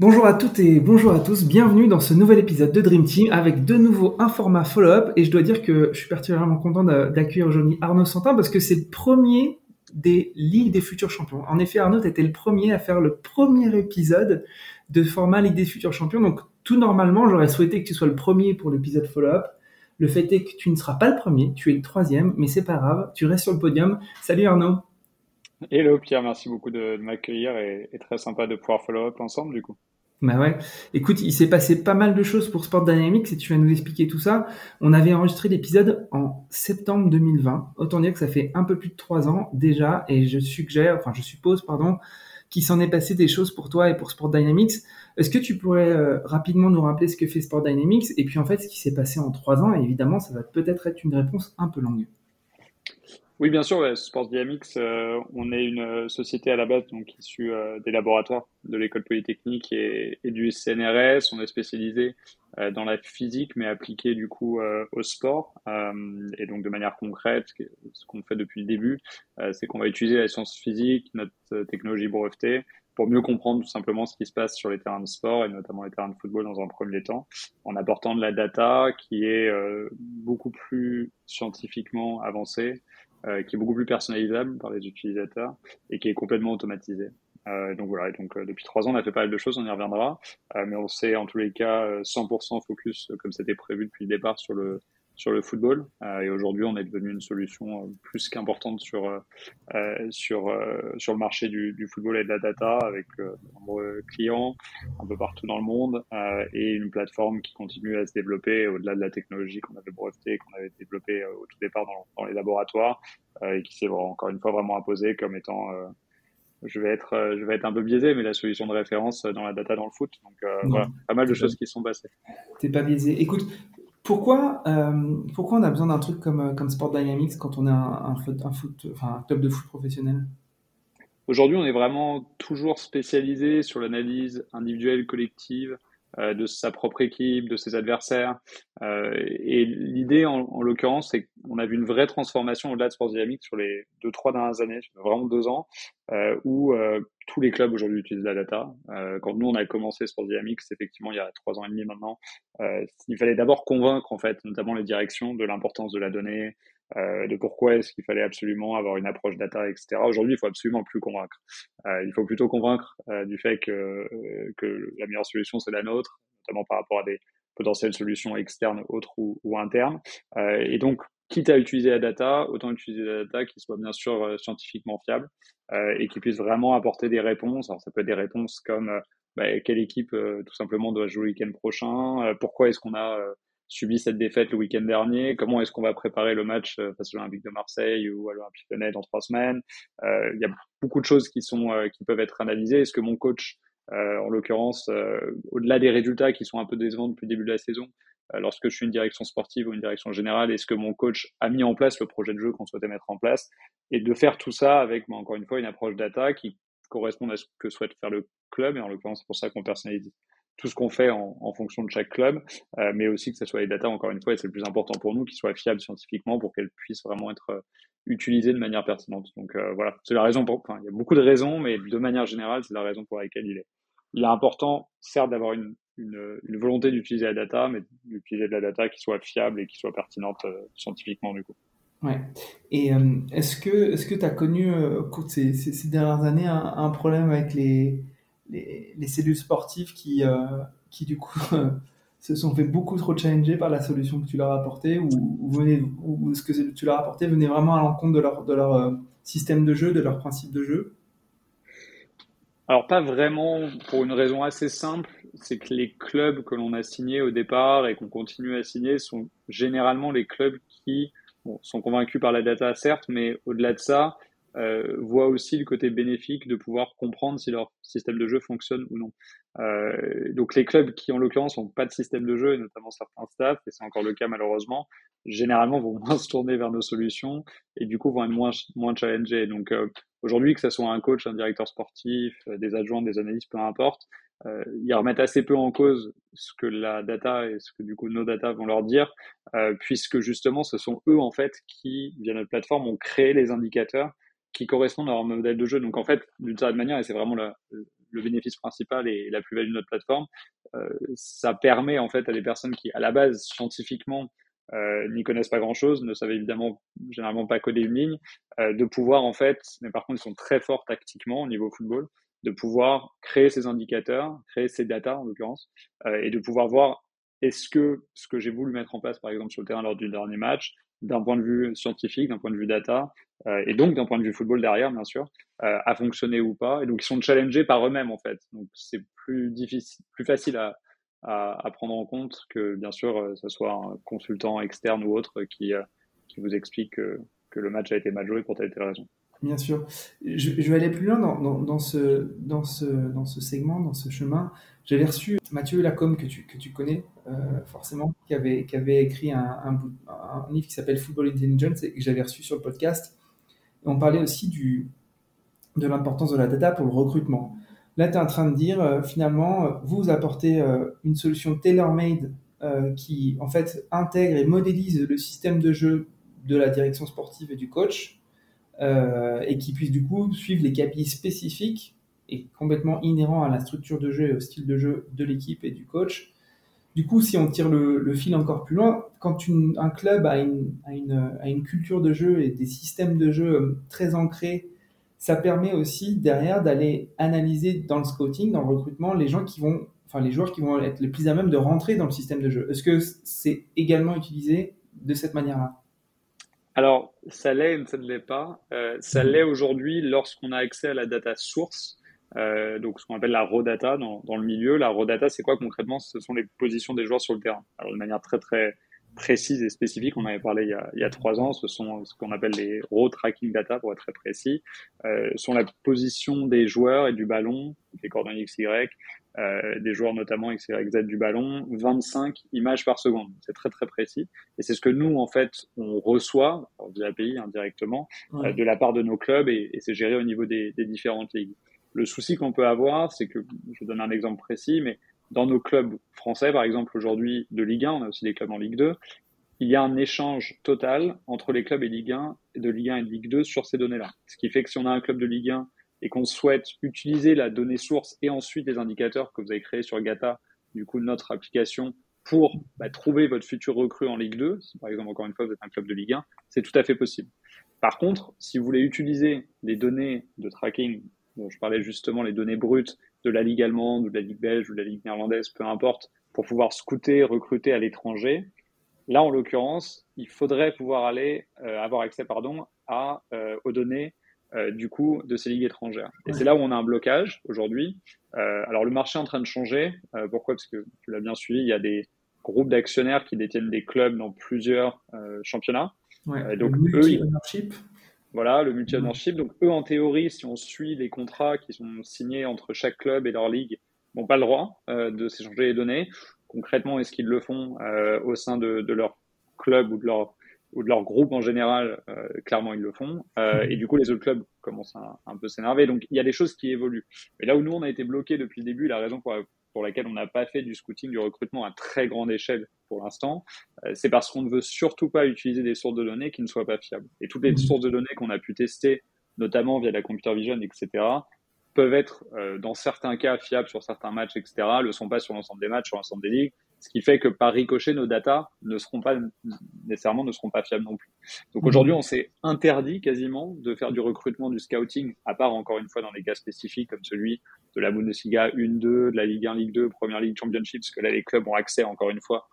Bonjour à toutes et bonjour à tous, bienvenue dans ce nouvel épisode de Dream Team avec de nouveau un format follow-up et je dois dire que je suis particulièrement content d'accueillir aujourd'hui Arnaud Santin parce que c'est le premier des Ligues des futurs champions. En effet, Arnaud était le premier à faire le premier épisode de format Ligue des futurs champions, donc tout normalement j'aurais souhaité que tu sois le premier pour l'épisode follow-up. Le fait est que tu ne seras pas le premier, tu es le troisième, mais c'est pas grave, tu restes sur le podium. Salut Arnaud Hello Pierre, merci beaucoup de, m'accueillir et, et, très sympa de pouvoir follow-up ensemble du coup. Bah ouais. Écoute, il s'est passé pas mal de choses pour Sport Dynamics et tu vas nous expliquer tout ça. On avait enregistré l'épisode en septembre 2020. Autant dire que ça fait un peu plus de trois ans déjà et je suggère, enfin je suppose, pardon, qu'il s'en est passé des choses pour toi et pour Sport Dynamics. Est-ce que tu pourrais euh, rapidement nous rappeler ce que fait Sport Dynamics et puis en fait ce qui s'est passé en trois ans? Évidemment ça va peut-être être une réponse un peu longue. Oui, bien sûr, Sports Dynamics, euh, on est une euh, société à la base donc issue euh, des laboratoires de l'école polytechnique et, du CNRS. On est spécialisé dans la physique, mais appliqué du coup au sport. et donc de manière concrète, ce qu'on fait depuis le début, c'est qu'on va utiliser la science physique, notre technologie brevetée, pour mieux comprendre tout simplement ce qui se passe sur les terrains de sport et notamment les terrains de football dans un premier temps, en apportant de la data qui est beaucoup plus scientifiquement avancée, euh, qui est beaucoup plus personnalisable par les utilisateurs et qui est complètement automatisé. Euh, donc voilà, donc euh, depuis trois ans, on a fait pas mal de choses, on y reviendra, euh, mais on sait en tous les cas 100% focus comme c'était prévu depuis le départ sur le sur le football. Euh, et aujourd'hui, on est devenu une solution euh, plus qu'importante sur, euh, sur, sur le marché du, du, football et de la data avec de nombreux clients un peu partout dans le monde et une plateforme qui continue à se développer au-delà de la technologie qu'on avait brevetée, qu'on avait développée au tout départ dans, dans les laboratoires et qui s'est encore une fois vraiment imposée comme étant je vais être je vais être un peu biaisé mais la solution de référence dans la data dans le foot. Donc voilà pas mal de choses qui sont passées. T'es pas biaisé. Écoute pourquoi, euh, pourquoi on a besoin d'un truc comme, euh, comme Sport Dynamics quand on est un, foot, un, foot, enfin, un club de foot professionnel? Aujourd'hui, on est vraiment toujours spécialisé sur l'analyse individuelle, collective, de sa propre équipe, de ses adversaires. Euh, et l'idée, en, en l'occurrence, c'est qu'on a vu une vraie transformation au-delà de Sports Dynamics sur les deux, trois dernières années, vraiment deux ans, euh, où euh, tous les clubs aujourd'hui utilisent la data. Euh, quand nous, on a commencé Sports Dynamics, effectivement, il y a trois ans et demi maintenant, il fallait d'abord convaincre, en fait, notamment les directions de l'importance de la donnée, euh, de pourquoi est-ce qu'il fallait absolument avoir une approche data, etc. Aujourd'hui, il faut absolument plus convaincre. Euh, il faut plutôt convaincre euh, du fait que, que la meilleure solution, c'est la nôtre, notamment par rapport à des potentielles solutions externes, autres ou, ou internes. et donc, quitte à utiliser la data, autant utiliser la data qui soit bien sûr scientifiquement fiable et qui puisse vraiment apporter des réponses. Alors, ça peut être des réponses comme bah, quelle équipe tout simplement doit jouer le week-end prochain, pourquoi est-ce qu'on a subi cette défaite le week-end dernier Comment est-ce qu'on va préparer le match euh, face à l'Olympique de Marseille ou à l'Olympique Lyonnais dans trois semaines? Euh, Il y a beaucoup de choses qui sont euh, qui peuvent être analysées. Est-ce que mon coach, en l'occurrence, au-delà des résultats qui sont un peu décevants depuis le début de la saison, lorsque je suis une direction sportive ou une direction générale, est-ce que mon coach a mis en place le projet de jeu qu'on souhaitait mettre en place? Et de faire tout ça avec, bah, encore une fois, une approche data qui correspond à ce que souhaite faire le club. Et en l'occurrence, c'est pour ça qu'on personnalise tout ce qu'on fait en, en, fonction de chaque club, euh, mais aussi que ce soit les data, encore une fois, et c'est le plus important pour nous, qu'ils soient fiables scientifiquement pour qu'elles puissent vraiment être euh, utilisées de manière pertinente. Donc euh, voilà, c'est la raison pour, enfin, il y a beaucoup de raisons, mais de manière générale, c'est la raison pour laquelle il est, il est important, certes, d'avoir une, une, une, volonté d'utiliser la data, mais d'utiliser de la data qui soit fiable et qui soit pertinente scientifiquement du coup. Ouais. Et est-ce que est-ce que tu as connu au cours de ces, ces, ces dernières années un, un problème avec les les, cellules sportives qui, euh, qui du coup, se sont fait beaucoup trop challenger par la solution que tu leur as apportée ou, ou, ce que tu leur as apporté venait vraiment à l'encontre de leur, de leur euh, système de jeu, de leur principe de jeu? Alors pas vraiment pour une raison assez simple, c'est que les clubs que l'on a signés au départ et qu'on continue à signer sont généralement les clubs qui sont convaincus par la data certes, mais au-delà de ça, euh, voient aussi le côté bénéfique de pouvoir comprendre si leur système de jeu fonctionne ou non. Euh, donc les clubs qui en l'occurrence n'ont pas de système de jeu, et notamment certains staffs, et c'est encore le cas malheureusement, généralement vont moins se tourner vers nos solutions et du coup vont être moins, moins challengés. Donc euh, aujourd'hui, que ce soit un coach, un directeur sportif, euh, des adjoints, des analystes, peu importe, euh, ils remettent assez peu en cause ce que la data et ce que du coup nos data vont leur dire, euh, puisque justement ce sont eux en fait qui, via notre plateforme, ont créé les indicateurs qui correspondent à leur modèle de jeu. Donc en fait, d'une certaine manière, et c'est vraiment le bénéfice principal et la plus-value de notre plateforme, ça permet en fait à des personnes qui, à la base, scientifiquement, euh, n'y connaissent pas grand-chose, ne savent évidemment généralement pas coder une ligne, euh, de pouvoir en fait, mais par contre ils sont très forts tactiquement au niveau football, de pouvoir créer ces indicateurs, créer ces data en l'occurrence, euh, et de pouvoir voir est-ce que ce que j'ai voulu mettre en place par exemple sur le terrain lors du dernier match, d'un point de vue scientifique, d'un point de vue data, euh, et donc d'un point de vue football derrière bien sûr, euh, a fonctionné ou pas, et donc ils sont challengés par eux-mêmes en fait, donc c'est plus difficile, plus facile à à, à, prendre en compte que, bien sûr, euh, ce soit un consultant externe ou autre qui, euh, qui vous explique que, que, le match a été mal joué pour telle et telle raison. Bien sûr. Je, je vais aller plus loin dans, dans, dans, ce, dans, ce, dans ce segment, dans ce chemin. J'avais reçu Mathieu Lacombe, que tu, que tu connais euh, forcément, qui avait, qui avait écrit un, un, livre qui s'appelle Football Intelligence et que j'avais reçu sur le podcast. On parlait aussi du, de l'importance de la data pour le recrutement. Là, tu es en train de dire, euh, finalement, euh, vous apportez une solution tailor-made qui, en fait, intègre et modélise le système de jeu de la direction sportive et du coach et qui puisse, du coup, suivre les KPI spécifiques et complètement inhérents à la structure de jeu et au style de jeu de l'équipe et du coach. Du coup, si on tire le, le fil encore plus loin, quand une, un club a une, a, une, a une, culture de jeu et des systèmes de jeu très ancrés ça permet aussi derrière d'aller analyser dans le scouting, dans le recrutement, les gens qui vont, enfin les joueurs qui vont être les plus à même de rentrer dans le système de jeu. Est-ce que c'est également utilisé de cette manière-là? Alors, ça l'est, ça ne l'est pas. Euh, ça mhm. l'est aujourd'hui lorsqu'on a accès à la data source. Euh, donc, ce qu'on appelle la raw data dans, dans le milieu. La raw data, c'est quoi concrètement? Ce sont les positions des joueurs sur le terrain. Alors, de manière très, très précises et spécifiques. On avait parlé il y a, il y a trois ans. Ce sont ce qu'on appelle les raw tracking data, pour être très précis. Euh, sont la position des joueurs et du ballon, les coordonnées XY, euh, des joueurs notamment X, Y, Z du ballon, 25 images par seconde. C'est très très précis. Et c'est ce que nous, en fait, on reçoit via API indirectement euh, de la part de nos clubs et, et c'est géré au niveau des, des différentes ligues. Le souci qu'on peut avoir, c'est que, je donne un exemple précis, mais dans nos clubs français, par exemple aujourd'hui de Ligue 1, on a aussi des clubs en Ligue 2, il y a un échange total entre les clubs et Ligue 1, de Ligue 1 et de Ligue 2 sur ces données-là. Ce qui fait que si on a un club de Ligue 1 et qu'on souhaite utiliser la donnée source et ensuite les indicateurs que vous avez créés sur Gata, du coup notre application, pour bah, trouver votre futur recrue en Ligue 2, si par exemple encore une fois vous êtes un club de Ligue 1, c'est tout à fait possible. Par contre, si vous voulez utiliser les données de tracking dont je parlais justement, les données brutes de la Ligue allemande, ou de la Ligue belge, ou de la Ligue néerlandaise, peu importe, pour pouvoir scouter, recruter à l'étranger. Là, en l'occurrence, il faudrait pouvoir aller euh, avoir accès, pardon, à euh, aux données euh, du coup de ces ligues étrangères. Et c'est là où on a un blocage aujourd'hui. Alors le marché est en train de changer. Pourquoi? Parce que tu l'as bien suivi, il y a des groupes d'actionnaires qui détiennent des clubs dans plusieurs championnats. Ouais, donc eux, ils, voilà, le multi-ownership. Donc, eux, en théorie, si on suit les contrats qui sont signés entre chaque club et leur ligue, n'ont pas le droit euh, de s'échanger les données. Concrètement, est-ce qu'ils le font euh, au sein de, de, leur club ou de leur, ou de leur groupe en général euh, Clairement, ils le font. Euh, et du coup, les autres clubs commencent à, un peu s'énerver. Donc, il y a des choses qui évoluent. Mais là où nous, on a été bloqués depuis le début, la raison pour, pour laquelle on n'a pas fait du scouting, du recrutement à très grande échelle pour l'instant, euh, c'est parce qu'on ne veut surtout pas utiliser des sources de données qui ne soient pas fiables. Et toutes les mmh. sources de données qu'on a pu tester, notamment via la computer vision, etc., peuvent être euh, dans certains cas fiables sur certains matchs, etc., le sont pas sur l'ensemble des matchs, sur l'ensemble des ligues, ce qui fait que par ricochet, nos datas ne seront pas nécessairement ne seront pas fiables non plus. Donc aujourd'hui, on s'est interdit quasiment de faire du recrutement, du scouting, à part encore une fois dans des cas spécifiques comme celui de la Bundesliga 1-2, de la Ligue 1, Ligue 2, Première Ligue Championship, parce que là les clubs ont accès encore une fois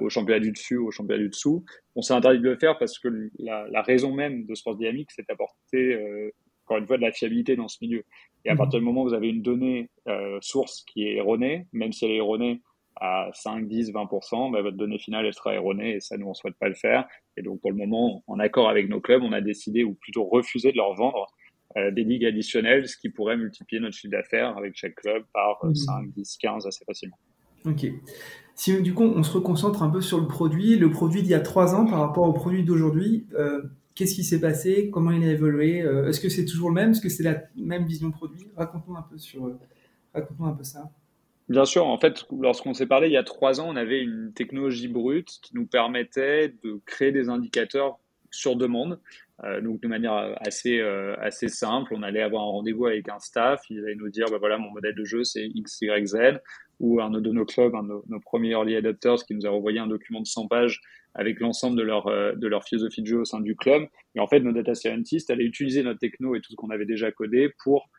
au championnat du dessus, au championnat du dessous. On s'est interdit de le faire parce que la, la raison même de Sport Dynamique, c'est d'apporter euh, encore une fois de la fiabilité dans ce milieu. Et à mmh. partir du moment où vous avez une donnée euh, source qui est erronée, même si elle est erronée à 5, 10, 20%, bah, votre donnée finale, elle sera erronée et ça, nous, on souhaite pas le faire. Et donc, pour le moment, en accord avec nos clubs, on a décidé, ou plutôt refusé de leur vendre euh, des ligues additionnelles, ce qui pourrait multiplier notre chiffre d'affaires avec chaque club par 5, 10, 15 assez facilement. Ok. Si du coup on se reconcentre un peu sur le produit, le produit d'il y a trois ans par rapport au produit d'aujourd'hui, euh, qu'est-ce qui s'est passé? Comment il a évolué? Euh, Est-ce que c'est toujours le même? Est-ce que c'est la même vision produit? Raconte-nous un peu sur, raconte-nous un peu ça. Bien sûr, en fait, lorsqu'on s'est parlé il y a trois ans, on avait une technologie brute qui nous permettait de créer des indicateurs sur demande Euh, donc de manière assez euh, assez simple, on allait avoir un rendez-vous avec un staff, il allait nous dire bah voilà mon modèle de jeu c'est X Y Z ou un de nos clubs, un de nos, premiers early adopters qui nous a envoyé un document de 100 pages avec l'ensemble de leur euh, de leur philosophie de jeu au sein du club. Et en fait nos data scientists allaient utiliser notre techno et tout ce qu'on avait déjà codé pour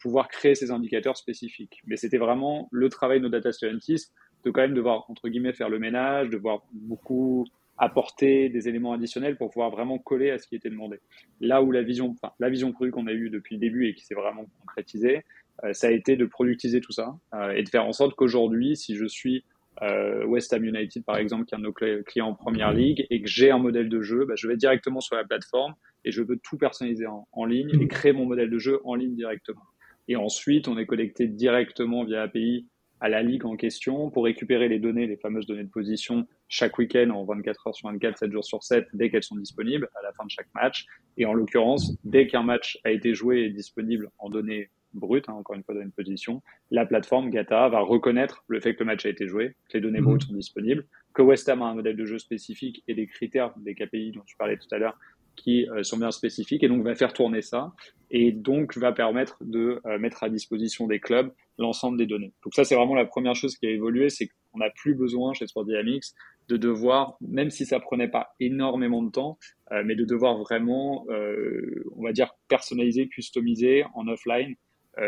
pouvoir créer ces indicateurs spécifiques. Mais c'était vraiment le travail de nos data scientists de quand même devoir entre guillemets faire le ménage, de voir beaucoup apporter des éléments additionnels pour pouvoir vraiment coller à ce qui était demandé. Là où la vision, enfin, la vision produit qu'on a eue depuis le début et qui s'est vraiment concrétisée, euh, ça a été de productiser tout ça euh, et de faire en sorte qu'aujourd'hui, si je suis euh, West Ham United par exemple, qui est un de nos clients en première ligue, et que j'ai un modèle de jeu, bah, je vais directement sur la plateforme et je veux tout personnaliser en, en, ligne et créer mon modèle de jeu en ligne directement. Et ensuite, on est connecté directement via API à la ligue en question pour récupérer les données, les fameuses données de position, chaque week-end en 24 heures sur 24, 7 jours sur 7, dès qu'elles sont disponibles à la fin de chaque match. Et en l'occurrence, dès qu'un match a été joué et disponible en données brutes, hein, encore une fois données de position, la plateforme Gata va reconnaître le fait que le match a été joué, que les données mhm. brutes sont disponibles, que West Ham a un modèle de jeu spécifique et des critères des KPI dont tu parlais tout à l'heure qui euh, sont bien spécifiques et donc va faire tourner ça et donc va permettre de euh, mettre à disposition des clubs l'ensemble des données. Donc ça c'est vraiment la première chose qui a évolué, c'est qu'on n'a plus besoin chez Sport Dynamics de devoir, même si ça prenait pas énormément de temps, euh, mais de devoir vraiment, on va dire personnaliser, customiser en offline euh,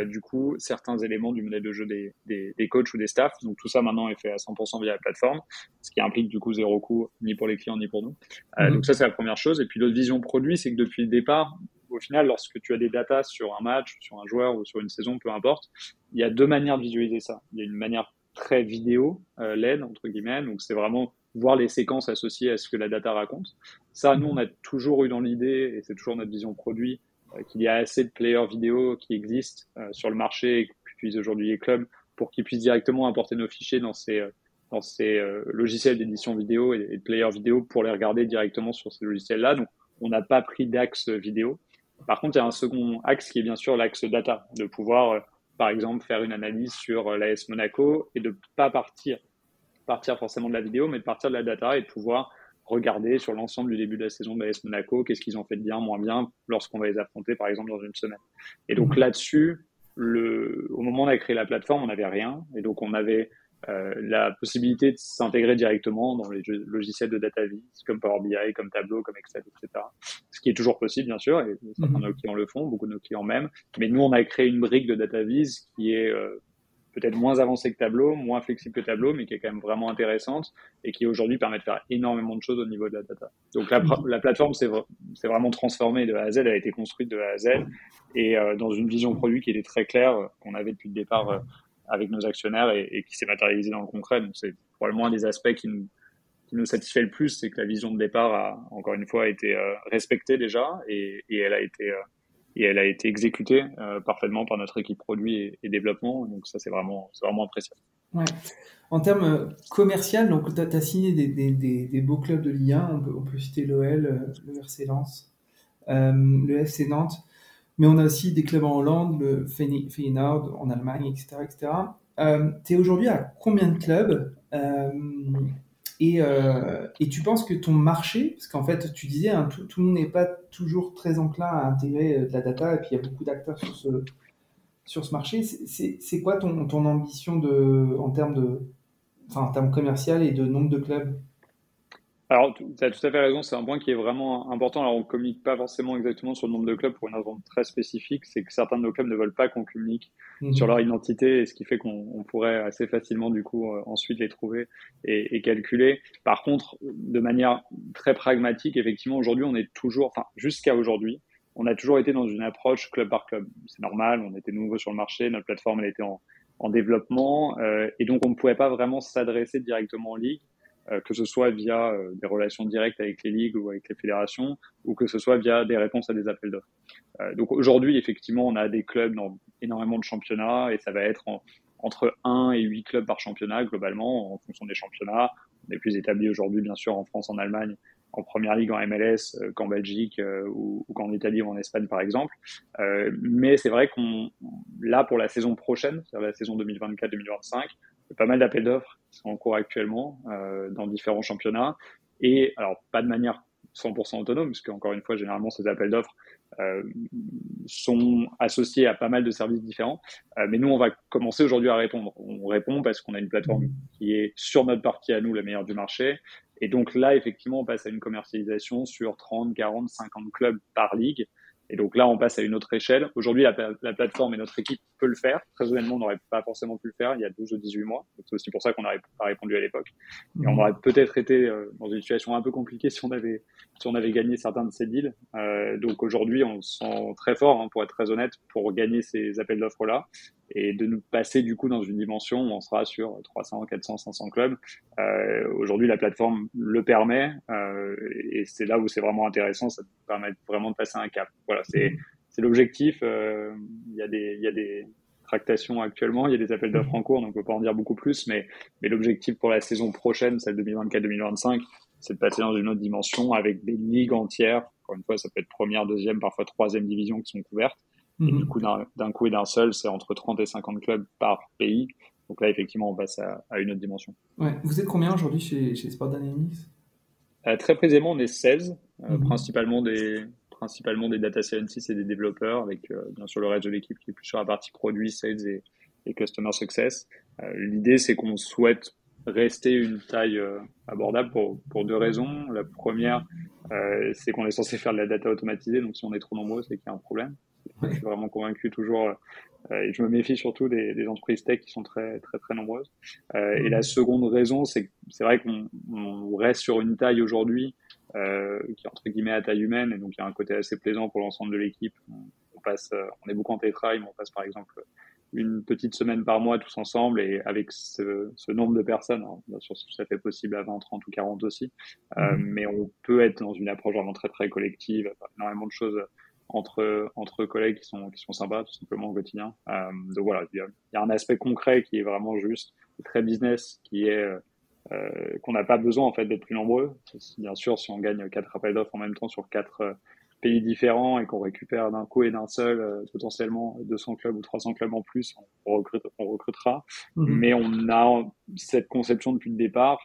du coup certains éléments du modèle de jeu des, des, des, coachs ou des staffs. Donc tout ça maintenant est fait à 100% via la plateforme, ce qui implique du coup zéro coût ni pour les clients ni pour nous. Euh, mhm. Donc ça c'est la première chose. Et puis l'autre vision produit, c'est que depuis le départ, au final, lorsque tu as des datas sur un match, sur un joueur ou sur une saison, peu importe, il y a deux manières de visualiser ça. Il y a une manière très vidéo, euh, LED entre guillemets, donc c'est vraiment voir les séquences associées à ce que la data raconte. Ça, nous, on a toujours eu dans l'idée, et c'est toujours notre vision produit, euh, qu'il y a assez de players vidéo qui existent euh, sur le marché et qu'utilisent aujourd'hui les clubs pour qu'ils puissent directement importer nos fichiers dans ces euh, dans ces logiciels d'édition vidéo et, de players vidéo pour les regarder directement sur ces logiciels-là. Donc, on n'a pas pris d'axe vidéo. Par contre, il y a un second axe qui est bien sûr l'axe data, de pouvoir, par exemple, faire une analyse sur l'AS Monaco et de pas partir partir forcément de la vidéo, mais de partir de la data et de pouvoir regarder sur l'ensemble du début de la saison de l'AS Monaco, qu'est-ce qu'ils ont fait de bien, moins bien, lorsqu'on va les affronter, par exemple, dans une semaine. Et donc mhm. là-dessus, le, au moment où on a créé la plateforme, on n'avait rien. Et donc, on avait euh, la possibilité de s'intégrer directement dans les logiciels de data vis, comme Power BI, comme Tableau, comme Excel, etc. Ce qui est toujours possible, bien sûr, et certains de mhm. nos clients le font, beaucoup de nos clients même. Mais nous, on a créé une brique de data vis qui est euh, peut-être moins avancée que Tableau, moins flexible que Tableau, mais qui est quand même vraiment intéressante et qui aujourd'hui permet de faire énormément de choses au niveau de la data. Donc la, la plateforme s'est vraiment transformée de A à Z, elle a été construite de A à Z et euh, dans une vision produit qui était très claire, euh, qu'on avait depuis le départ euh, avec nos actionnaires et, qui s'est matérialisée dans le concret. Donc c'est probablement un des aspects qui nous, qui satisfait le plus, c'est que la vision de départ a encore une fois été respectée déjà et elle a été et elle a été exécutée euh, parfaitement par notre équipe produit et, développement. Donc ça, c'est vraiment, vraiment impressionnant. Ouais. En termes euh, commercial, donc tu as, signé des, des, des, beaux clubs de Ligue 1. On peut, on peut citer l'OL, euh, le RC Lens, le FC Nantes, mais on a aussi des clubs en Hollande, le Feyenoord en Allemagne, etc. etc. Euh, tu es aujourd'hui à combien de clubs et, euh, et, tu penses que ton marché, parce qu'en fait, tu disais, hein, tout, tout, le monde n'est pas toujours très enclin à intégrer euh, de la data, et puis il y a beaucoup d'acteurs sur ce, sur ce marché. C'est quoi ton, ton ambition de, en termes de, enfin, en termes commercial et de nombre de clubs? Alors, tu as tout à fait raison, c'est un point qui est vraiment important. Alors, on communique pas forcément exactement sur le nombre de clubs pour une raison très spécifique, c'est que certains de nos clubs ne veulent pas qu'on communique mhm. sur leur identité, et ce qui fait qu'on pourrait assez facilement, du coup, euh, ensuite les trouver et, et, calculer. Par contre, de manière très pragmatique, effectivement, aujourd'hui, on est toujours, enfin, jusqu'à aujourd'hui, on a toujours été dans une approche club par club. C'est normal, on était nouveau sur le marché, notre plateforme, elle était en, en développement, euh, et donc on ne pouvait pas vraiment s'adresser directement en ligue que ce soit via euh, des relations directes avec les ligues ou avec les fédérations, ou que ce soit via des réponses à des appels d'offres. Euh, donc aujourd'hui, effectivement, on a des clubs dans énormément de championnats et ça va être entre 1 et 8 clubs par championnat globalement en fonction des championnats. On est plus établi aujourd'hui, bien sûr, en France, en Allemagne, en première ligue, en MLS, qu'en Belgique ou, qu'en Italie ou en Espagne, par exemple. Euh, mais c'est vrai qu'on, là, pour la saison prochaine, c'est-à-dire la saison 2024-2025, pas mal d'appels d'offres qui sont en cours actuellement euh, dans différents championnats. Et alors, pas de manière 100% autonomes, puisque encore une fois, généralement, ces appels d'offres euh, sont associés à pas mal de services différents. Euh, mais nous, on va commencer aujourd'hui à répondre. On répond parce qu'on a une plateforme qui est sur notre partie à nous la meilleure du marché. Et donc là, effectivement, on passe à une commercialisation sur 30, 40, 50 clubs par ligue. Et donc là, on passe à une autre échelle. Aujourd'hui, la, la, plateforme et notre équipe peut le faire. Très honnêtement, on n'aurait pas forcément pu le faire il y a 12 ou 18 mois. C'est aussi pour ça qu'on n'aurait pas répondu à l'époque. Et on mmh. aurait peut-être été euh, dans une situation un peu compliquée si on avait, si on avait gagné certains de ces deals. Euh, donc aujourd'hui, on se sent très fort, hein, pour être très honnête, pour gagner ces appels d'offres-là et de nous passer du coup dans une dimension où on sera sur 300, 400, 500 clubs. Euh, Aujourd'hui, la plateforme le permet euh, et c'est là où c'est vraiment intéressant. Ça permet vraiment de passer un cap. Voilà, c'est l'objectif. Euh, il y a des y a des tractations actuellement, il y a des appels d'offres en cours, donc on peut pas en dire beaucoup plus, mais mais l'objectif pour la saison prochaine, celle 2024-2025, c'est de passer dans une autre dimension avec des ligues entières. Encore une fois, ça peut être première, deuxième, parfois troisième division qui sont couvertes et du mhm. coup, d'un coup et d'un seul, c'est entre 30 et 50 clubs par pays. Donc là, effectivement, on passe à, à une autre dimension. Ouais. Vous êtes combien aujourd'hui chez, chez Sport Dynamics? Euh, Très précisément, on est 16, euh, mhm. principalement, des, principalement des data scientists et des développeurs, avec euh, bien sûr le reste de l'équipe qui est plus sur la partie produit, sales et, et customer success. L'idée, c'est qu'on souhaite rester une taille abordable pour, pour deux raisons. La première, c'est qu'on est censé faire de la data automatisée, donc si on est trop nombreux, c'est qu'il y a un problème. Je suis vraiment convaincu toujours, euh, et je me méfie surtout des, des, entreprises tech qui sont très très très nombreuses. Euh, et la seconde raison, c'est c'est vrai qu'on on reste sur une taille aujourd'hui euh, qui est entre guillemets à taille humaine, et donc il y a un côté assez plaisant pour l'ensemble de l'équipe. On, passe, euh, on est beaucoup en télétravail, mais on passe par exemple une petite semaine par mois tous ensemble et avec ce, ce nombre de personnes, alors, bien sûr ça fait possible à 20, 30 ou 40 aussi, euh, mmh. mais on peut être dans une approche vraiment très très collective, énormément de choses entre entre collègues qui sont qui sont sympas tout simplement au quotidien. Euh, donc voilà, il y, a, un aspect concret qui est vraiment juste très business, qui est euh, qu'on n'a pas besoin en fait d'être plus nombreux. Bien sûr, si on gagne quatre appels d'offres en même temps sur quatre euh, pays différents et qu'on récupère d'un coup et d'un seul euh, potentiellement 200 clubs ou 300 clubs en plus, on, recrute, on recrutera. Mhm. Mais on a cette conception depuis le départ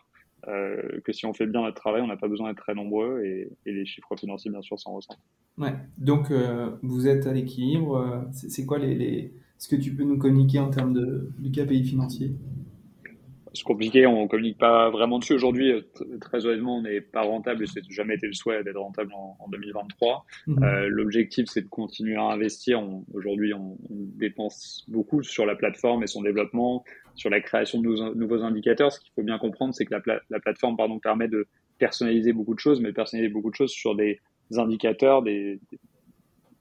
euh, que si on fait bien notre travail, on n'a pas besoin d'être très nombreux et, et, les chiffres financiers, bien sûr, s'en ressentent. Ouais. Donc, euh, vous êtes à l'équilibre. C'est quoi les, les, ce que tu peux nous communiquer en termes de, de KPI financier c'est compliqué, on communique pas vraiment dessus. Aujourd'hui, très honnêtement, on n'est pas rentable et c'est jamais été le souhait d'être rentable en, en 2023. Mhm. Euh, L'objectif, c'est de continuer à investir. Aujourd'hui, on, on, dépense beaucoup sur la plateforme et son développement, sur la création de nouveaux, indicateurs. Ce qu'il faut bien comprendre, c'est que la, la, plateforme pardon, permet de personnaliser beaucoup de choses, mais personnaliser beaucoup de choses sur des indicateurs, des,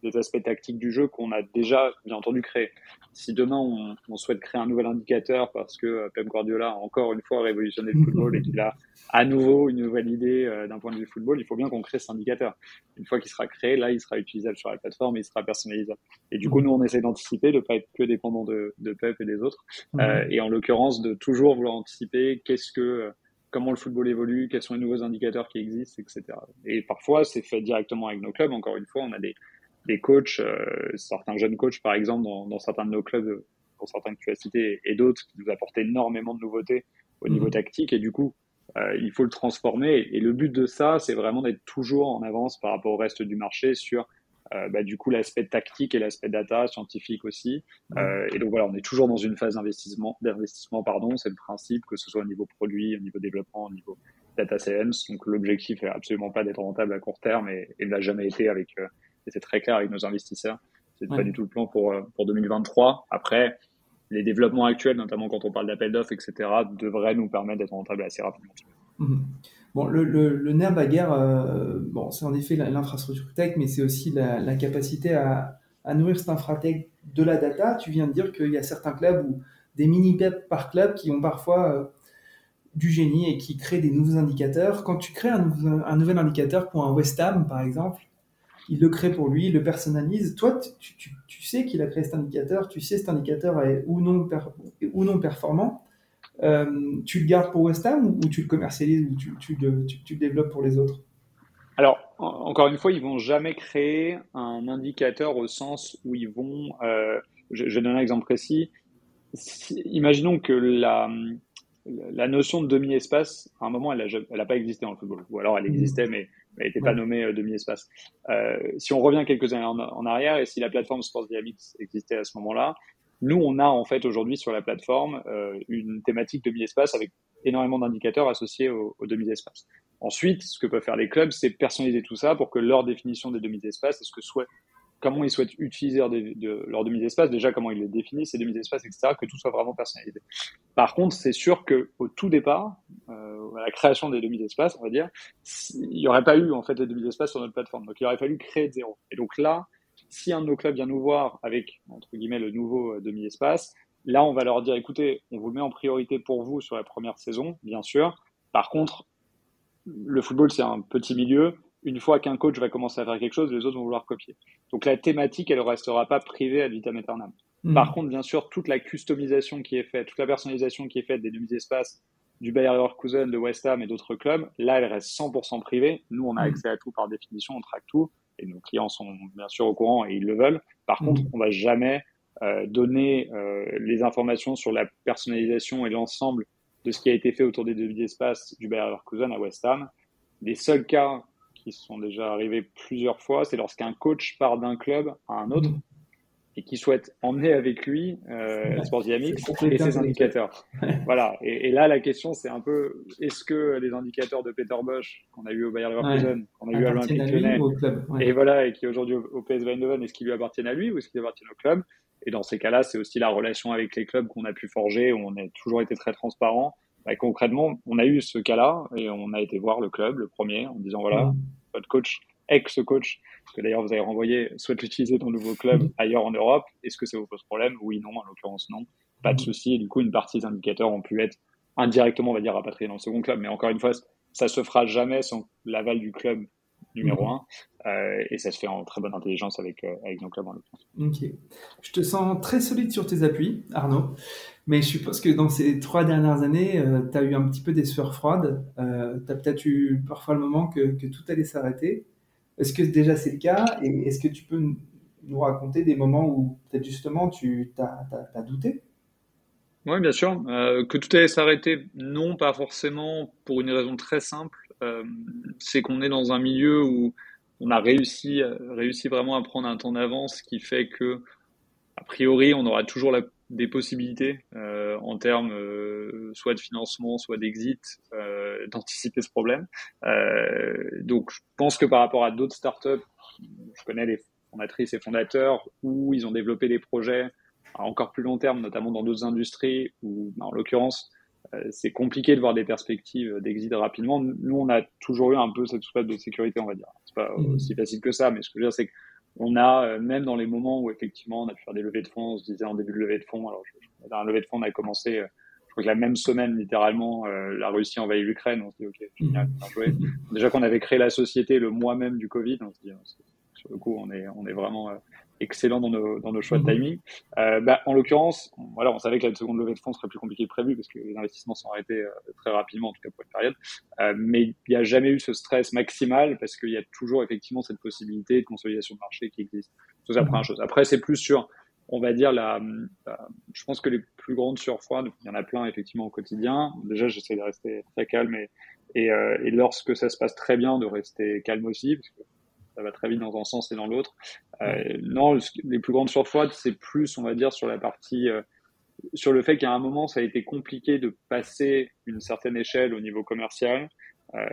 des aspects tactiques du jeu qu'on a déjà bien entendu créé. Si demain on, on, souhaite créer un nouvel indicateur parce que euh, Pep Guardiola a encore une fois révolutionné le football et qu'il a à nouveau une nouvelle idée euh, d'un point de vue football, il faut bien qu'on crée cet indicateur. Une fois qu'il sera créé, là il sera utilisable sur la plateforme et il sera personnalisable. Et du coup nous on essaie d'anticiper, de pas être que dépendant de, de Pep et des autres, euh, et en l'occurrence de toujours vouloir anticiper qu'est-ce que comment le football évolue, quels sont les nouveaux indicateurs qui existent, etc. Et parfois, c'est fait directement avec nos clubs. Encore une fois, on a des, des coachs, euh, certains jeunes coachs par exemple dans, dans, certains de nos clubs, pour certains que tu as cités, et d'autres qui nous apportent énormément de nouveautés au niveau mhm. tactique. Et du coup euh, il faut le transformer. Et le but de ça c'est vraiment d'être toujours en avance par rapport au reste du marché sur euh, bah, du coup l'aspect tactique et l'aspect data scientifique aussi. Euh, et donc voilà on est toujours dans une phase d'investissement d'investissement pardon. C'est le principe que ce soit au niveau produit au niveau développement au niveau data science. Donc l'objectif est absolument pas d'être rentable à court terme et, et ne l'a jamais été avec c'est très clair avec nos investisseurs. C'est pas du tout le plan pour, euh, pour 2023. Après, les développements actuels, notamment quand on parle d'appel d'offres, etc., devraient nous permettre d'être rentables assez rapidement. Mhm. Bon, le, le, le, nerf bagarre, euh, bon, c'est en effet l'infrastructure tech, mais c'est aussi la, la capacité à, à, nourrir cette infratech de la data. Tu viens de dire qu'il y a certains clubs ou des mini-PEP par club qui ont parfois euh, du génie et qui créent des nouveaux indicateurs. Quand tu crées un, un nouvel indicateur pour un West Ham, par exemple, il le crée pour lui, il le personnalise. Toi, tu, tu, tu sais qu'il a créé cet indicateur, tu sais cet indicateur est ou non, ou non performant. Euh, tu le gardes pour West Ham ou tu le commercialises ou tu, tu, le, tu, le développes pour les autres? Alors, encore une fois, ils vont jamais créer un indicateur au sens où ils vont. Euh, je, je, donne un exemple précis. Si, imaginons que la, la notion de demi-espace, à un moment, elle n'a pas existé dans le football. Ou alors elle existait, mais Elle n'était pas nommée demi-espace. si on revient quelques années en, arrière et si la plateforme Sports Dynamics existait à ce moment-là, nous, on a en fait aujourd'hui sur la plateforme une thématique demi-espace avec énormément d'indicateurs associés au, demi-espace. Ensuite, ce que peuvent faire les clubs, c'est personnaliser tout ça pour que leur définition des demi-espaces, est-ce que soit comment ils souhaitent utiliser leur, de, leur demi-espace, déjà comment ils les définissent, ces demi-espaces, etc., que tout soit vraiment personnalisé. Par contre, c'est sûr que au tout départ, euh, à la création des demi-espaces, on va dire, il n'y aurait pas eu en fait les demi-espaces sur notre plateforme. Donc il aurait fallu créer de zéro. Et donc là, si un de nos clubs vient nous voir avec entre guillemets le nouveau euh, demi-espace, là on va leur dire écoutez, on vous le met en priorité pour vous sur la première saison, bien sûr. Par contre, le football c'est un petit milieu une fois qu'un coach va commencer à faire quelque chose, les autres vont vouloir copier. Donc la thématique, elle ne restera pas privée à vitam aeternam. Hmm. Par contre, bien sûr, toute la customisation qui est faite, toute la personnalisation qui est faite des demi-espaces du Bayer Leverkusen, de West Ham et d'autres clubs, là, elle reste 100% privée. Nous, on a hmm. accès à tout par définition, on traque tout, et nos clients sont bien sûr au courant et ils le veulent. Par hmm. contre, on va jamais euh, donner euh, les informations sur la personnalisation et l'ensemble de ce qui a été fait autour des demi-espaces du Bayer Leverkusen à West Ham. Les seuls cas qui sont déjà arrivés plusieurs fois, c'est lorsqu'un coach part d'un club à un autre mhm. et qui souhaite emmener avec lui euh, Sports Dynamics et ses indicateurs. voilà. Et, là, la question, c'est un peu est-ce que les indicateurs de Peter Bosch qu'on a eu au Bayer Leverkusen, qu'on a eu à l'Olympique Lyonnais, et voilà, et qui est aujourd'hui au, PSV Eindhoven, est-ce qu'ils lui appartiennent à lui ou est-ce qu'ils appartiennent au club? Et dans ces cas-là, c'est aussi la relation avec les clubs qu'on a pu forger, où on a toujours été très transparent bah, concrètement, on a eu ce cas-là et on a été voir le club, le premier, en disant voilà, mm. votre coach, ex-coach, que d'ailleurs vous avez renvoyé, souhaite l'utiliser dans le nouveau club mm. ailleurs en Europe. Est-ce que ça vous pose problème? Oui, non, en l'occurrence, non. Pas de mm. souci. Et du coup, une partie des indicateurs ont pu être indirectement, on va dire, rapatriés dans le second club. Mais encore une fois, ça se fera jamais sans l'aval du club numéro un. Euh, et ça se fait en très bonne intelligence avec, euh, avec nos clubs en l'occurrence. Ok. Je te sens très solide sur tes appuis, Arnaud. Mais je suppose que dans ces trois dernières années, euh, tu as eu un petit peu des sueurs froides. tu as peut-être eu parfois le moment que, que tout allait s'arrêter. Est-ce que déjà c'est le cas? Et est-ce que tu peux nous raconter des moments où peut-être justement tu as, douté? Oui, bien sûr. que tout allait s'arrêter, non, pas forcément, pour une raison très simple. C'est qu'on est dans un milieu où on a réussi, réussi vraiment à prendre un temps d'avance, qui fait que, a priori, on aura toujours des possibilités euh, en termes euh, soit de financement, soit d'exit, euh, d'anticiper ce problème. donc, je pense que par rapport à d'autres startups, je connais les fondatrices et fondateurs où ils ont développé des projets à encore plus long terme, notamment dans d'autres industries, où, en l'occurrence, c'est compliqué de voir des perspectives d'exit rapidement. Nous, on a toujours eu un peu cette soupape de sécurité, on va dire. C'est pas mmh. aussi facile que ça, mais ce que je veux dire, c'est qu'on a, euh, même dans les moments où effectivement on a pu faire des levées de fonds, on se disait en début de levée de fonds, alors dans un levée de fonds, on a commencé, euh, je crois que la même semaine, littéralement, euh, la Russie envahit l'Ukraine, on se dit, ok, génial, mmh. bien joué. Déjà qu'on avait créé la société le mois même du Covid, on se dit, sur le coup, on est, on est vraiment excellent dans nos, dans nos choix de mhm. timing. Euh, bah, en l'occurrence, voilà, on savait que la seconde levée de fonds serait plus compliquée que prévu parce que les investissements sont arrêtés euh, très rapidement, en tout cas pour une période. Euh, mais il n'y a jamais eu ce stress maximal parce qu'il y a toujours effectivement cette possibilité de consolidation de marché qui existe. C'est la première chose. Après, c'est plus sur, on va dire, la, je pense que les plus grandes surfroides, il y en a plein effectivement au quotidien. Déjà, j'essaie de rester très calme et, et, et, lorsque ça se passe très bien, de rester calme aussi parce que ça va très vite dans un sens et dans l'autre. Euh, non, les plus grandes surfroides, c'est plus, on va dire, sur la partie, euh, sur le fait qu'à un moment, ça a été compliqué de passer une certaine échelle au niveau commercial, euh,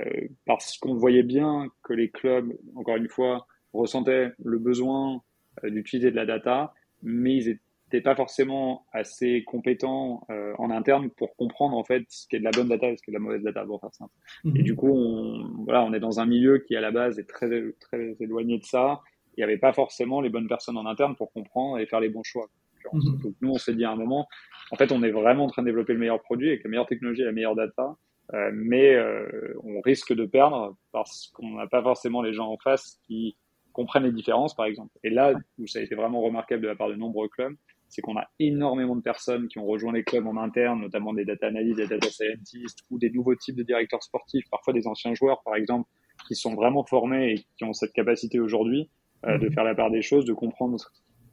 parce qu'on voyait bien que les clubs, encore une fois, ressentaient le besoin d'utiliser de la data, mais ils étaient n'es pas forcément assez compétent euh, en interne pour comprendre en fait ce qui est de la bonne data et ce qui est de la mauvaise data pour faire simple. Et mhm. du coup, on, voilà, on est dans un milieu qui à la base est très très éloigné de ça. Il n'y avait pas forcément les bonnes personnes en interne pour comprendre et faire les bons choix. Mhm. Donc nous, on s'est dit à un moment, en fait, on est vraiment en train de développer le meilleur produit avec la meilleure technologie et la meilleure data, euh, mais euh, on risque de perdre parce qu'on n'a pas forcément les gens en face qui comprennent les différences, par exemple. Et là où ça a été vraiment remarquable de la part de nombreux clubs, c'est qu'on a énormément de personnes qui ont rejoint les clubs en interne, notamment des data analysts, des data scientists ou des nouveaux types de directeurs sportifs, parfois des anciens joueurs par exemple, qui sont vraiment formés et qui ont cette capacité aujourd'hui euh, de mhm. faire la part des choses, de comprendre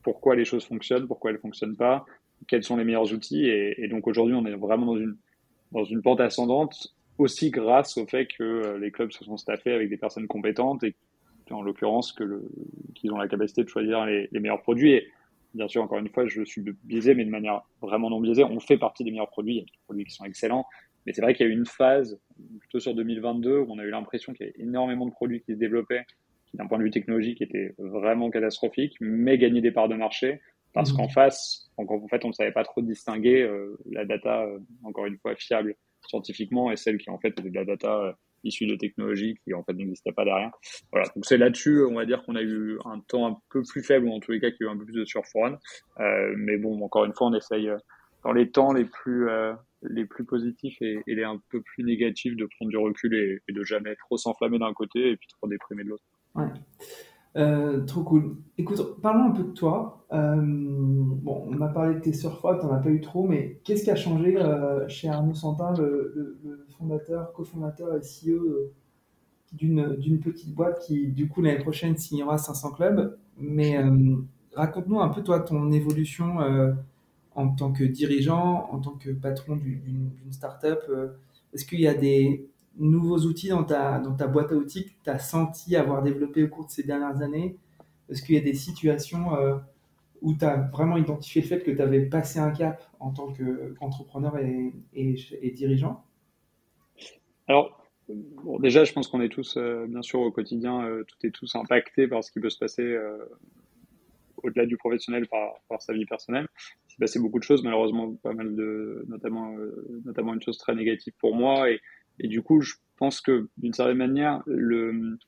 pourquoi les choses fonctionnent, pourquoi elles fonctionnent pas, quels sont les meilleurs outils. Et, donc aujourd'hui, on est vraiment dans une, dans une pente ascendante aussi grâce au fait que les clubs se sont staffés avec des personnes compétentes et en l'occurrence qu'ils ont la capacité de choisir les, meilleurs produits. Et bien sûr, encore une fois, je suis biaisé, mais de manière vraiment non biaisée, on fait partie des meilleurs produits. Il y a des produits qui sont excellents, mais c'est vrai qu'il y a eu une phase, plutôt sur 2022, où on a eu l'impression qu'il y avait énormément de produits qui se développaient, qui d'un point de vue technologique étaient vraiment catastrophiques, mais gagnaient des parts de marché, parce mmh. qu'en face, en fait, on ne savait pas trop distinguer euh, la data, euh, encore une fois, fiable scientifiquement, et celle qui en fait était de la data euh, issue de technologies qui en fait n'existait pas derrière. Voilà, donc c'est là-dessus, on va dire qu'on a eu un temps un peu plus faible, ou en tous les cas qu'il y a eu un peu plus de surforan. Euh, mais bon, encore une fois, on essaye dans les temps les plus les plus positifs et, les un peu plus négatifs de prendre du recul et, et de jamais trop s'enflammer d'un côté et puis trop déprimer de l'autre. Ouais. Euh, trop cool. Écoute, parlons un peu de toi. Euh, bon, on a parlé de tes surfroids, t'en as pas eu trop, mais qu'est-ce qui a changé euh, chez Arnaud Santin, le, fondateur, cofondateur et CEO d'une petite boîte qui, du coup, l'année prochaine signera 500 clubs. Mais raconte-nous un peu, toi, ton évolution en tant que dirigeant, en tant que patron d'une startup. Est-ce qu'il y a des, nouveaux outils dans ta, boîte à outils que tu as senti avoir développé au cours de ces dernières années? Est-ce qu'il y a des situations euh, où tu as vraiment identifié le fait que tu avais passé un cap en tant qu'entrepreneur et, dirigeant? Alors, bon, déjà, je pense qu'on est tous, euh, bien sûr, au quotidien, euh, tout est tous impacté par ce qui peut se passer au-delà du professionnel par, par, sa vie personnelle. Il s'est passé beaucoup de choses, malheureusement, pas mal de, notamment, notamment une chose très négative pour moi. Et, et du coup, je pense que d'une certaine manière, le,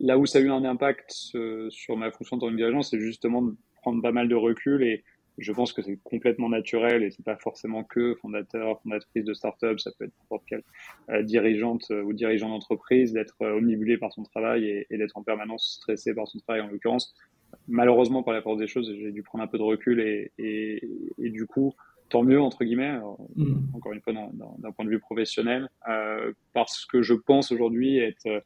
là où ça a eu un impact euh, sur ma fonction en tant que dirigeant, c'est justement de prendre pas mal de recul et je pense que c'est complètement naturel et c'est pas forcément que fondateur, fondatrice de start-up, ça peut être n'importe quelle euh, dirigeante euh, ou dirigeant d'entreprise d'être omnibulé par son travail et, et d'être en permanence stressé par son travail en l'occurrence. Malheureusement, par la force des choses, j'ai dû prendre un peu de recul et, et, et du coup, tant mieux entre guillemets, mm. encore une fois d'un point de vue professionnel, euh, parce que je pense aujourd'hui être,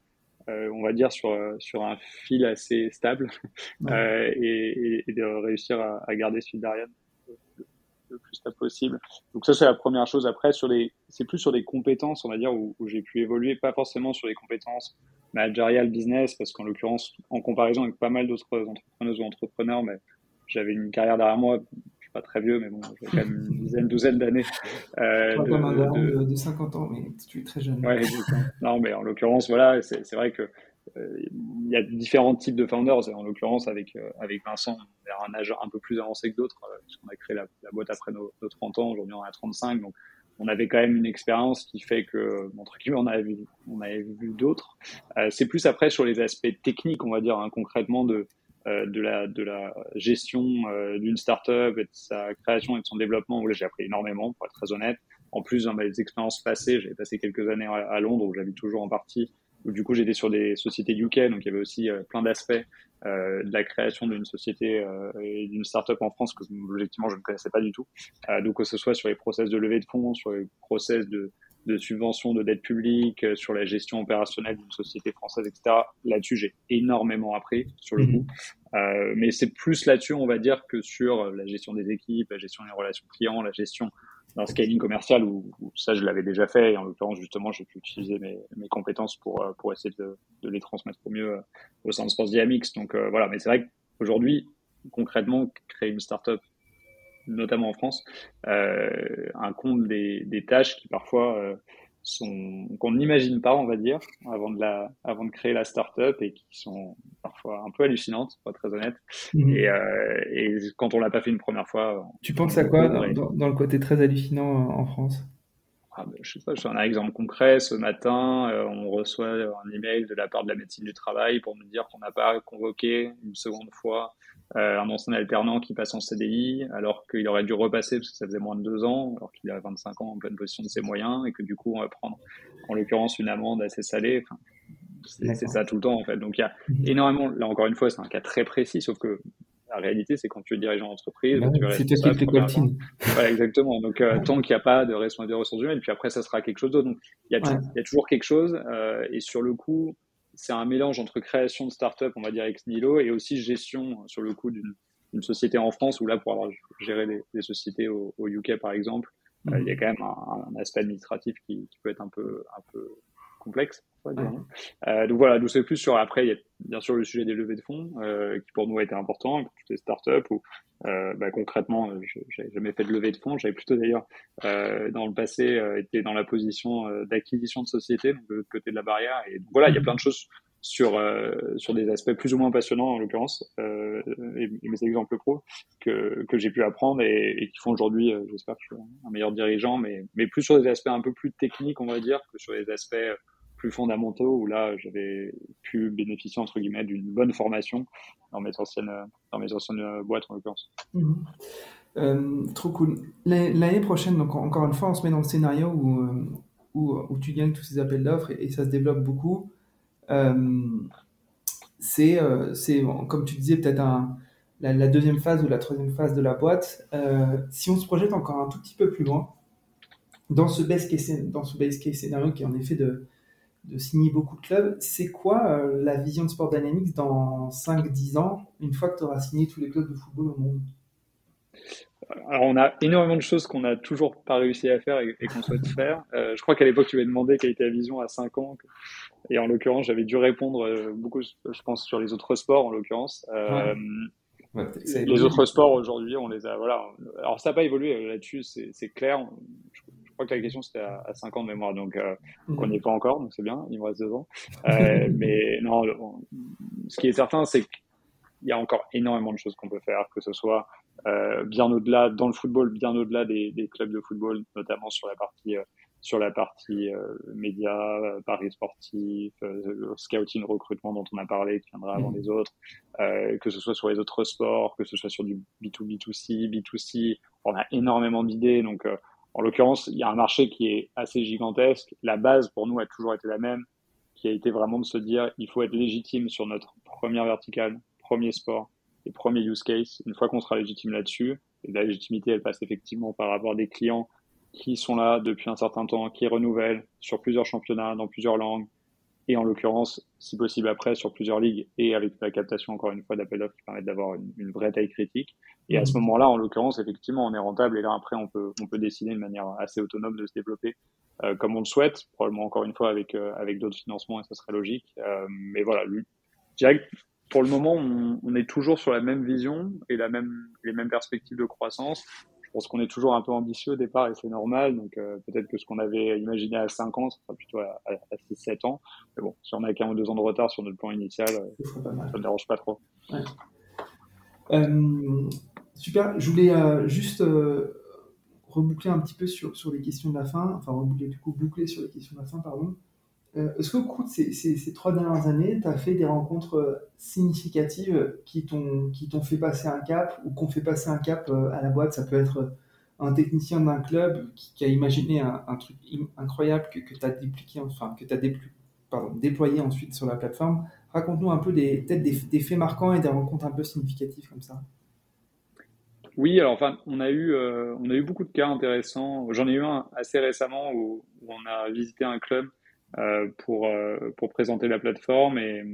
euh, on va dire sur sur un fil assez stable euh, et, et, de réussir à, à, garder ce fil d'Ariane le plus stable possible. Donc ça c'est la première chose. Après sur les, c'est plus sur des compétences, on va dire où, où j'ai pu évoluer, pas forcément sur les compétences managériales business, parce qu'en l'occurrence, en comparaison avec pas mal d'autres entrepreneurs ou entrepreneurs, mais j'avais une carrière derrière moi pas très vieux, mais bon, j'ai quand même une dizaine, douzaine d'années. Euh, de, de, 50 ans, mais tu es très jeune. Ouais, non, mais en l'occurrence, voilà, c'est vrai que euh, il y a différents types de founders. Et en l'occurrence, avec, euh, avec Vincent, on est un âge un peu plus avancé que d'autres, euh, puisqu'on a créé la, la, boîte après nos, nos 30 ans. Aujourd'hui, on a 35. Donc, on avait quand même une expérience qui fait que, entre guillemets, on avait vu, on avait vu d'autres. Euh, c'est plus après sur les aspects techniques, on va dire, hein, concrètement, de, euh, de, la, de la gestion euh, d'une startup et de sa création et de son développement, où j'ai appris énormément, pour être très honnête. En plus, dans mes expériences passées, j'ai passé quelques années à, Londres, où j'habite toujours en partie, où du coup j'étais sur des sociétés UK, donc il y avait aussi euh, plein d'aspects de la création d'une société et d'une startup en France que objectivement je ne connaissais pas du tout. donc que ce soit sur les process de levée de fonds, sur les process de, de subventions de dette publique, euh, sur la gestion opérationnelle d'une société française, etc. Là-dessus, j'ai énormément appris sur le mhm. coup. Euh, mais c'est plus là-dessus, on va dire, que sur la gestion des équipes, la gestion des relations clients, la gestion d'un scaling commercial, où, ça, je l'avais déjà fait. Et en l'occurrence, justement, j'ai pu utiliser mes, mes, compétences pour, euh, pour essayer de, de, les transmettre au mieux au sein de Sports Dynamics. Donc voilà, mais c'est vrai qu'aujourd'hui, concrètement, créer une startup notamment en France, euh, un compte des, des, tâches qui parfois euh, sont qu'on n'imagine pas, on va dire, avant de la, avant de créer la startup et qui sont parfois un peu hallucinantes, pour être très honnête. Mhm. Et, euh, et, quand on l'a pas fait une première fois, tu penses à quoi dans, dans, le côté très hallucinant en France? Ah, ben, je sais pas, je fais un exemple concret. Ce matin, on reçoit un email de la part de la médecine du travail pour nous dire qu'on n'a pas convoqué une seconde fois euh, un ancien alternant qui passe en CDI alors qu'il aurait dû repasser parce que ça faisait moins de deux ans, alors qu'il a 25 ans en pleine position de ses moyens et que du coup on va prendre en l'occurrence une amende assez salée. Enfin, c'est ça tout le temps en fait. Donc il y a énormément, là encore une fois c'est un cas très précis, sauf que la réalité c'est quand tu es dirigeant d'entreprise, tu c'est toi qui Voilà exactement. Donc euh, tant qu'il n'y a pas de responsabilité des ressources humaines, puis après ça sera quelque chose d'autre. Donc il y, a il y a toujours quelque chose euh, et sur le coup c'est un mélange entre création de start-up, on va dire ex nihilo, et aussi gestion sur le coup d'une société en France, où là, pour avoir géré des, sociétés au, UK par exemple, il y a quand même un, aspect administratif qui, peut être un peu, un peu complexe. Euh, donc voilà, nous c'est plus sur après, il y a bien sûr le sujet des levées de fonds euh, qui pour nous a été important pour toutes les startups où euh, bah, concrètement, j'avais jamais fait de levée de fonds. J'avais plutôt d'ailleurs dans le passé été dans la position d'acquisition de société, donc de l'autre côté de la barrière. Et donc, voilà, il y a plein de choses sur sur des aspects plus ou moins passionnants en l'occurrence et, mes exemples pro que que j'ai pu apprendre et, et qui font aujourd'hui, j'espère que je suis un meilleur dirigeant, mais mais plus sur des aspects un peu plus techniques, on va dire, que sur les aspects plus fondamentaux où là j'avais pu bénéficier entre guillemets d'une bonne formation dans mes anciennes dans mes anciennes boîtes en l'occurrence. Mhm. Euh, trop cool. L'année prochaine, donc encore une fois, on se met dans le scénario où, euh, où, tu gagnes tous ces appels d'offres et, ça se développe beaucoup. Euh, c'est, comme tu disais, peut-être la, deuxième phase ou la troisième phase de la boîte. si on se projette encore un tout petit peu plus loin, dans ce base case, dans ce base case scénario qui est en effet de, de signer beaucoup de clubs. C'est quoi euh, la vision de Sport Dynamics dans 5-10 ans, une fois que tu auras signé tous les clubs de football au monde? Alors, on a énormément de choses qu'on n'a toujours pas réussi à faire et, qu'on souhaite faire. Euh, je crois qu'à l'époque, tu m'avais demandé quelle était la vision à 5 ans. Et en l'occurrence, j'avais dû répondre euh, beaucoup, je pense, sur les autres sports, en l'occurrence. les autres sports, aujourd'hui, on les a. Voilà. Alors, ça n'a pas évolué là-dessus, c'est clair crois que la question c'était à, 5 ans de mémoire, donc euh, on n'y est pas encore, donc c'est bien, il me reste 2 ans. Euh, mais non, ce qui est certain, c'est qu'il y a encore énormément de choses qu'on peut faire, que ce soit euh, bien au-delà, dans le football, bien au-delà des, des, clubs de football, notamment sur la partie sur la partie médias, paris sportif, scouting, recrutement dont on a parlé, qui viendra avant mmh. les autres, que ce soit sur les autres sports, que ce soit sur du B2B2C, B2C, on a énormément d'idées, donc en l'occurrence, il y a un marché qui est assez gigantesque. La base pour nous a toujours été la même, qui a été vraiment de se dire il faut être légitime sur notre première verticale, premier sport et premier use case. Une fois qu'on sera légitime là-dessus, et la légitimité, elle passe effectivement par avoir des clients qui sont là depuis un certain temps, qui renouvellent sur plusieurs championnats, dans plusieurs langues, et en l'occurrence, si possible après, sur plusieurs ligues, et avec la captation, encore une fois, d'appel d'offres qui permettent d'avoir une, vraie taille critique. Et à ce mhm. moment-là, en l'occurrence, effectivement, on est rentable et là, après, on peut, on peut décider de manière assez autonome de se développer euh, comme on le souhaite, probablement encore une fois avec, euh, avec d'autres financements et ça serait logique. Euh, mais voilà, lui, je dirais que pour le moment, on, on, est toujours sur la même vision et la même, les mêmes perspectives de croissance. Je pense qu'on est toujours un peu ambitieux au départ et c'est normal. Donc peut-être que ce qu'on avait imaginé à 5 ans, ça sera plutôt à, à, 6-7 ans. Mais bon, si on a qu'un ou deux ans de retard sur notre plan initial, ça ne dérange pas trop. Ouais. Super. Je voulais euh, juste euh, reboucler un petit peu sur, sur les questions de la fin, enfin reboucler du coup, boucler sur les questions de la fin, pardon. Euh, est-ce qu'au cours de ces, trois dernières années, tu as fait des rencontres significatives qui t'ont fait passer un cap ou qu'on fait passer un cap à la boîte? Ça peut être un technicien d'un club qui, a imaginé un, truc incroyable que, que tu as enfin, que déployé ensuite sur la plateforme. Raconte-nous un peu des, peut-être des, faits marquants et des rencontres un peu significatives comme ça. Oui, alors enfin, on a eu, euh, on a eu beaucoup de cas intéressants. J'en ai eu un assez récemment où, on a visité un club euh, pour euh, pour présenter la plateforme et,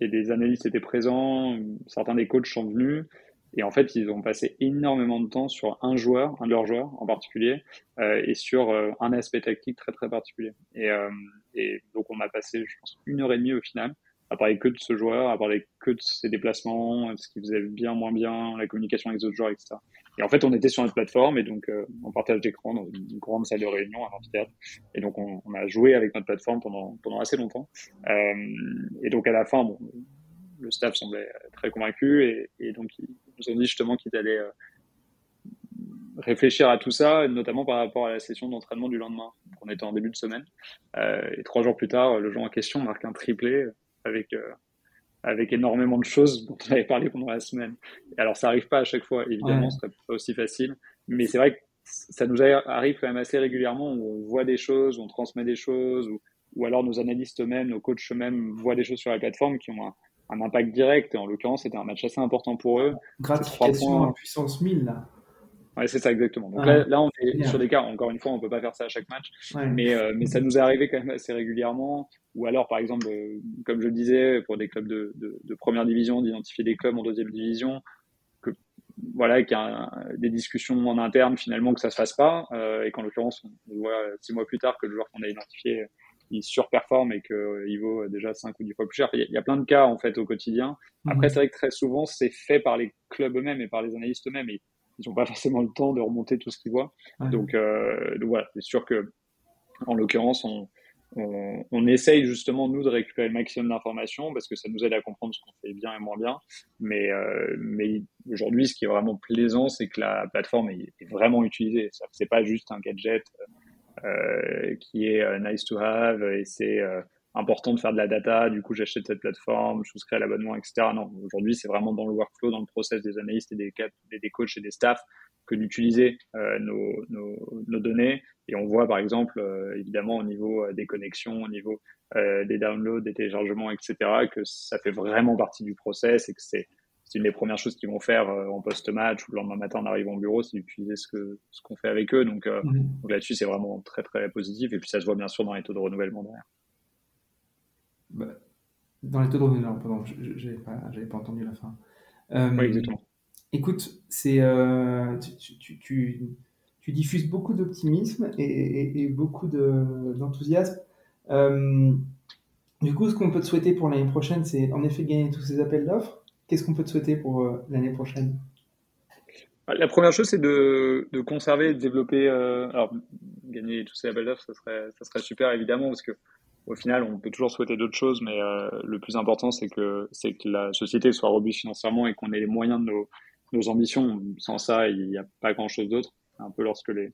et des analystes étaient présents. Certains des coachs sont venus et en fait, ils ont passé énormément de temps sur un joueur, un de leurs joueurs en particulier, et sur un aspect tactique très très particulier. Et, et donc, on a passé, je pense, une heure et demie au final à parler que de ce joueur, à parler que de ses déplacements, ce qu'il faisait bien, moins bien, la communication avec les autres joueurs, etc. Et en fait, on était sur notre plateforme et donc euh, on partage d'écran dans une grande salle de réunion, un amphithéâtre. Et donc on, on, a joué avec notre plateforme pendant, pendant assez longtemps. Euh, et donc à la fin, bon, le staff semblait très convaincu et, et donc ils nous ont dit justement qu'ils allaient euh, réfléchir à tout ça, notamment par rapport à la session d'entraînement du lendemain. on était en début de semaine. Euh, et trois jours plus tard, le joueur en question marque un triplé avec euh, avec énormément de choses dont on avait parlé pendant la semaine. alors ça arrive pas à chaque fois, évidemment, ce serait pas aussi facile, mais c'est vrai que ça nous arrive quand même assez régulièrement où on voit des choses, on transmet des choses, ou, ou alors nos analystes eux-mêmes, nos coachs eux-mêmes voient des choses sur la plateforme qui ont un, un impact direct. Et en l'occurrence, c'était un match assez important pour eux. Gratification points. puissance 1000 là. Ouais, c'est ça exactement. Donc là, là, on est sur des cas, encore une fois, on peut pas faire ça à chaque match, mais, euh, mais ça nous est arrivé quand même assez régulièrement. Ou alors, par exemple, euh, comme je le disais, pour des clubs de, de, de première division, d'identifier des clubs en deuxième division, que voilà, qu'il y a des discussions en interne finalement que ça se fasse pas, et qu'en l'occurrence, on voit six mois plus tard que le joueur qu'on a identifié il surperforme et qu'il vaut déjà 5 ou 10 fois plus cher. Il y, a, plein de cas en fait au quotidien. Après, c'est vrai que très souvent, c'est fait par les clubs eux-mêmes et par les analystes eux-mêmes. Et ils n'ont pas forcément le temps de remonter tout ce qu'ils voient. Donc, euh, donc, voilà, c'est sûr que en l'occurrence, on, on, on, essaye justement nous de récupérer le maximum d'informations parce que ça nous aide à comprendre ce qu'on fait bien et moins bien. Mais, euh, mais aujourd'hui, ce qui est vraiment plaisant, c'est que la plateforme est, vraiment utilisée. C'est pas juste un gadget euh, qui est euh, nice to have et c'est euh, important de faire de la data, du coup j'achète cette plateforme, je souscris à l'abonnement, etc. Non, aujourd'hui c'est vraiment dans le workflow, dans le process des analystes et des, des coachs et des staffs que d'utiliser euh, nos, nos, nos, données. Et on voit par exemple, évidemment, au niveau des connexions, au niveau euh, des downloads, des téléchargements, etc., que ça fait vraiment partie du process et que c'est une des premières choses qu'ils vont faire euh, en post-match ou le lendemain matin en arrivant au bureau, c'est d'utiliser ce que ce qu'on fait avec eux. Donc, euh, donc là-dessus, c'est vraiment très très positif. Et puis ça se voit bien sûr dans les taux de renouvellement derrière. Bah, dans les taux de renouvellement, pardon, j'avais pas, pas entendu la fin. Euh, oui, exactement. Écoute, c'est tu, tu, tu, tu, diffuses beaucoup d'optimisme et, et, et, beaucoup d'enthousiasme. du coup, ce qu'on peut te souhaiter pour l'année prochaine, c'est en effet gagner tous ces appels d'offres Qu'est-ce qu'on peut te souhaiter pour euh, l'année prochaine? La première chose, c'est de, de, conserver et de développer. Euh, alors, gagner tous ces labels d'offres, ça serait, ça serait super évidemment, parce que au final, on peut toujours souhaiter d'autres choses, mais euh, le plus important, c'est que, c'est que la société soit robuste financièrement et qu'on ait les moyens de nos, nos ambitions. Sans ça, il n'y a pas grand-chose d'autre. Un peu lorsque les,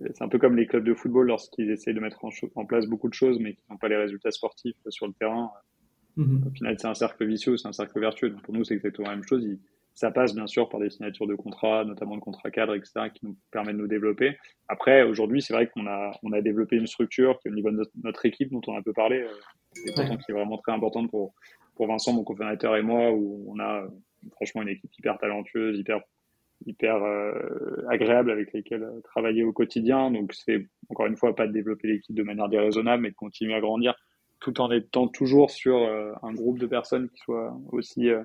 c'est un peu comme les clubs de football lorsqu'ils essayent de mettre en, en, place beaucoup de choses, mais qui n'ont pas les résultats sportifs sur le terrain. Mhm. Au final, c'est un cercle vicieux, c'est un cercle vertueux. Donc pour nous, c'est exactement la même chose. Ça passe bien sûr par des signatures de contrats, notamment de contrats cadres, etc., qui nous permettent de nous développer. Après, aujourd'hui, c'est vrai qu'on a, on a développé une structure qui est au niveau de notre, équipe, dont on a un peu parlé, euh, qui est vraiment très importante pour, pour Vincent, mon cofondateur et moi, où on a euh, franchement une équipe hyper talentueuse, hyper hyper euh, agréable avec lesquels travailler au quotidien. Donc c'est encore une fois pas de développer l'équipe de manière déraisonnable, mais de continuer à grandir tout en étant toujours sur euh, un groupe de personnes qui soient aussi euh,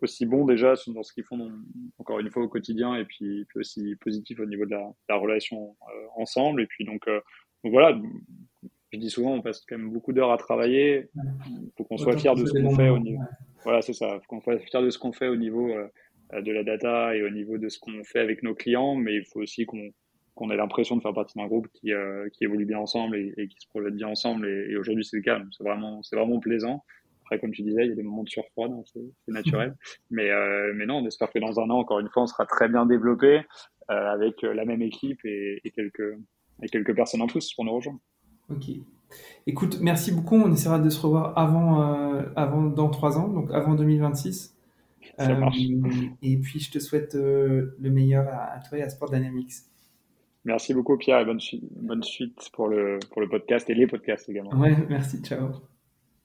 aussi bons déjà dans ce qu'ils font encore une fois au quotidien et puis, puis aussi positif au niveau de la, la relation euh, ensemble et puis donc, donc, voilà je dis souvent on passe quand même beaucoup d'heures à travailler il faut qu'on soit fier de ce qu'on fait au niveau voilà c'est ça faut qu'on soit fier de ce qu'on fait au niveau de la data et au niveau de ce qu'on fait avec nos clients mais il faut aussi qu'on qu'on ait l'impression de faire partie d'un groupe qui, euh, qui évolue bien ensemble et, qui se projette bien ensemble. Et, aujourd'hui, c'est le cas. C'est vraiment, c'est vraiment plaisant. Après, comme tu disais, il y a des moments de surfroid, c'est naturel. mais, euh, mais non, on espère que dans un an, encore une fois, on sera très bien développé euh, avec la même équipe et, quelques, et quelques personnes en plus pour nous rejoindre. Ok. Écoute, merci beaucoup. On essaiera de se revoir avant, avant dans trois ans, donc avant 2026. Ça marche. et puis, je te souhaite le meilleur à, à toi et à Sport Dynamics. Merci beaucoup Pierre et bonne, bonne suite pour le, pour le podcast et les podcasts également. Ouais, merci, ciao.